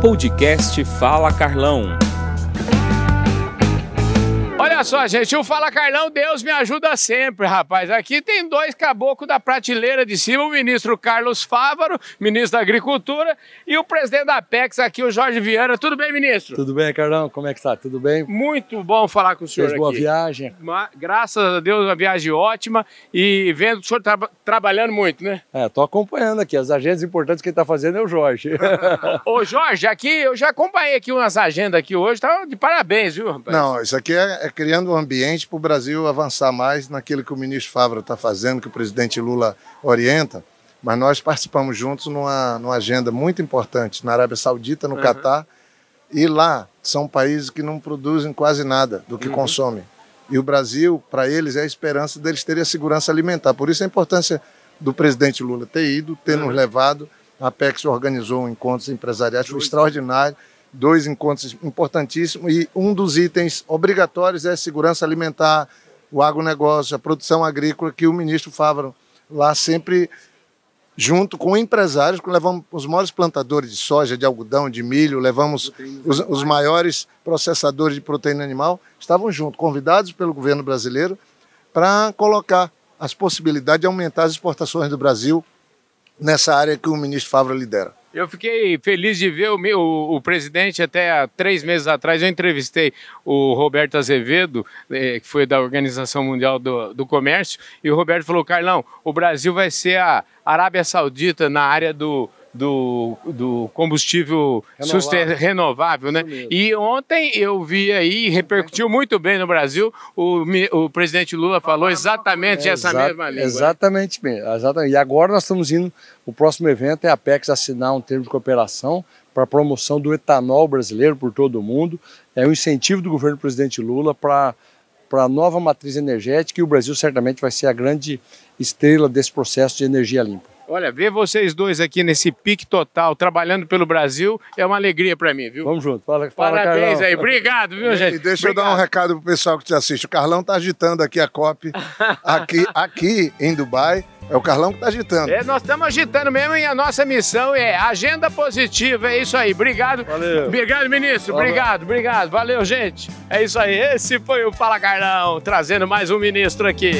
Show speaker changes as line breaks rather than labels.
Podcast Fala Carlão.
Olha só, gente, o Fala Carlão, Deus me ajuda sempre, rapaz. Aqui tem dois caboclos da prateleira de cima, o ministro Carlos Fávaro, ministro da Agricultura, e o presidente da Apex aqui, o Jorge Viana. Tudo bem, ministro?
Tudo bem, Carlão? Como é que tá? Tudo bem?
Muito bom falar com o senhor
Fez boa
aqui.
viagem?
Uma- graças a Deus, uma viagem ótima e vendo o senhor tra- trabalhando muito, né?
É, tô acompanhando aqui. As agendas importantes que ele tá fazendo é o Jorge.
Ô, Jorge, aqui eu já acompanhei aqui umas agendas aqui hoje, tá de parabéns, viu, rapaz?
Não, isso aqui é, é criando um ambiente para o Brasil avançar mais naquilo que o ministro Fávaro está fazendo, que o presidente Lula orienta. Mas nós participamos juntos numa, numa agenda muito importante na Arábia Saudita, no Catar. E lá são países que não produzem quase nada do que consomem. E o Brasil, para eles, é a esperança deles terem a segurança alimentar. Por isso a importância do presidente Lula ter ido, ter nos levado. A Apex organizou um encontros empresariais, foi extraordinário. Dois encontros importantíssimos. E um dos itens obrigatórios é a segurança alimentar, o agronegócio, a produção agrícola, que o ministro Fávaro lá sempre junto com empresários, levamos os maiores plantadores de soja, de algodão, de milho, levamos os, os maiores processadores de proteína animal, estavam juntos, convidados pelo governo brasileiro para colocar as possibilidades de aumentar as exportações do Brasil nessa área que o ministro Fávaro lidera.
Eu fiquei feliz de ver o, meu, o, presidente até há três meses atrás. Eu entrevistei o Roberto Azevedo, eh, que foi da Organização Mundial do, do Comércio, e o Roberto falou: Carlão, o Brasil vai ser a Arábia Saudita na área do, do, do combustível
Renovável.
susten- renovável, né? E ontem eu vi aí, repercutiu muito bem no Brasil, o, o presidente Lula falou exatamente essa
Exa-
mesma língua. né?
Exatamente mesmo. Exatamente. E agora nós estamos indo, o próximo evento é a Apex assinar um termo de cooperação para a promoção do etanol brasileiro por todo o mundo. É um incentivo do governo do presidente Lula para para a nova matriz energética e o Brasil certamente vai ser a grande estrela desse processo de energia limpa.
Olha, ver vocês dois aqui nesse pique total, trabalhando pelo Brasil, é uma alegria para mim, viu?
Vamos junto. Fala, fala
Parabéns
Carlão.
aí, obrigado, viu, gente?
E deixa eu dar um
Obrigado.
recado pro pessoal que te assiste. O Carlão tá agitando aqui a COP. Aqui, aqui em Dubai, é o Carlão que tá agitando.
É, nós estamos agitando mesmo e a nossa missão é agenda positiva, é isso aí. Obrigado.
Valeu.
Obrigado, ministro.
Valeu.
Obrigado, obrigado. Valeu, gente. É isso aí. Esse foi o Fala Carlão, trazendo mais um ministro aqui.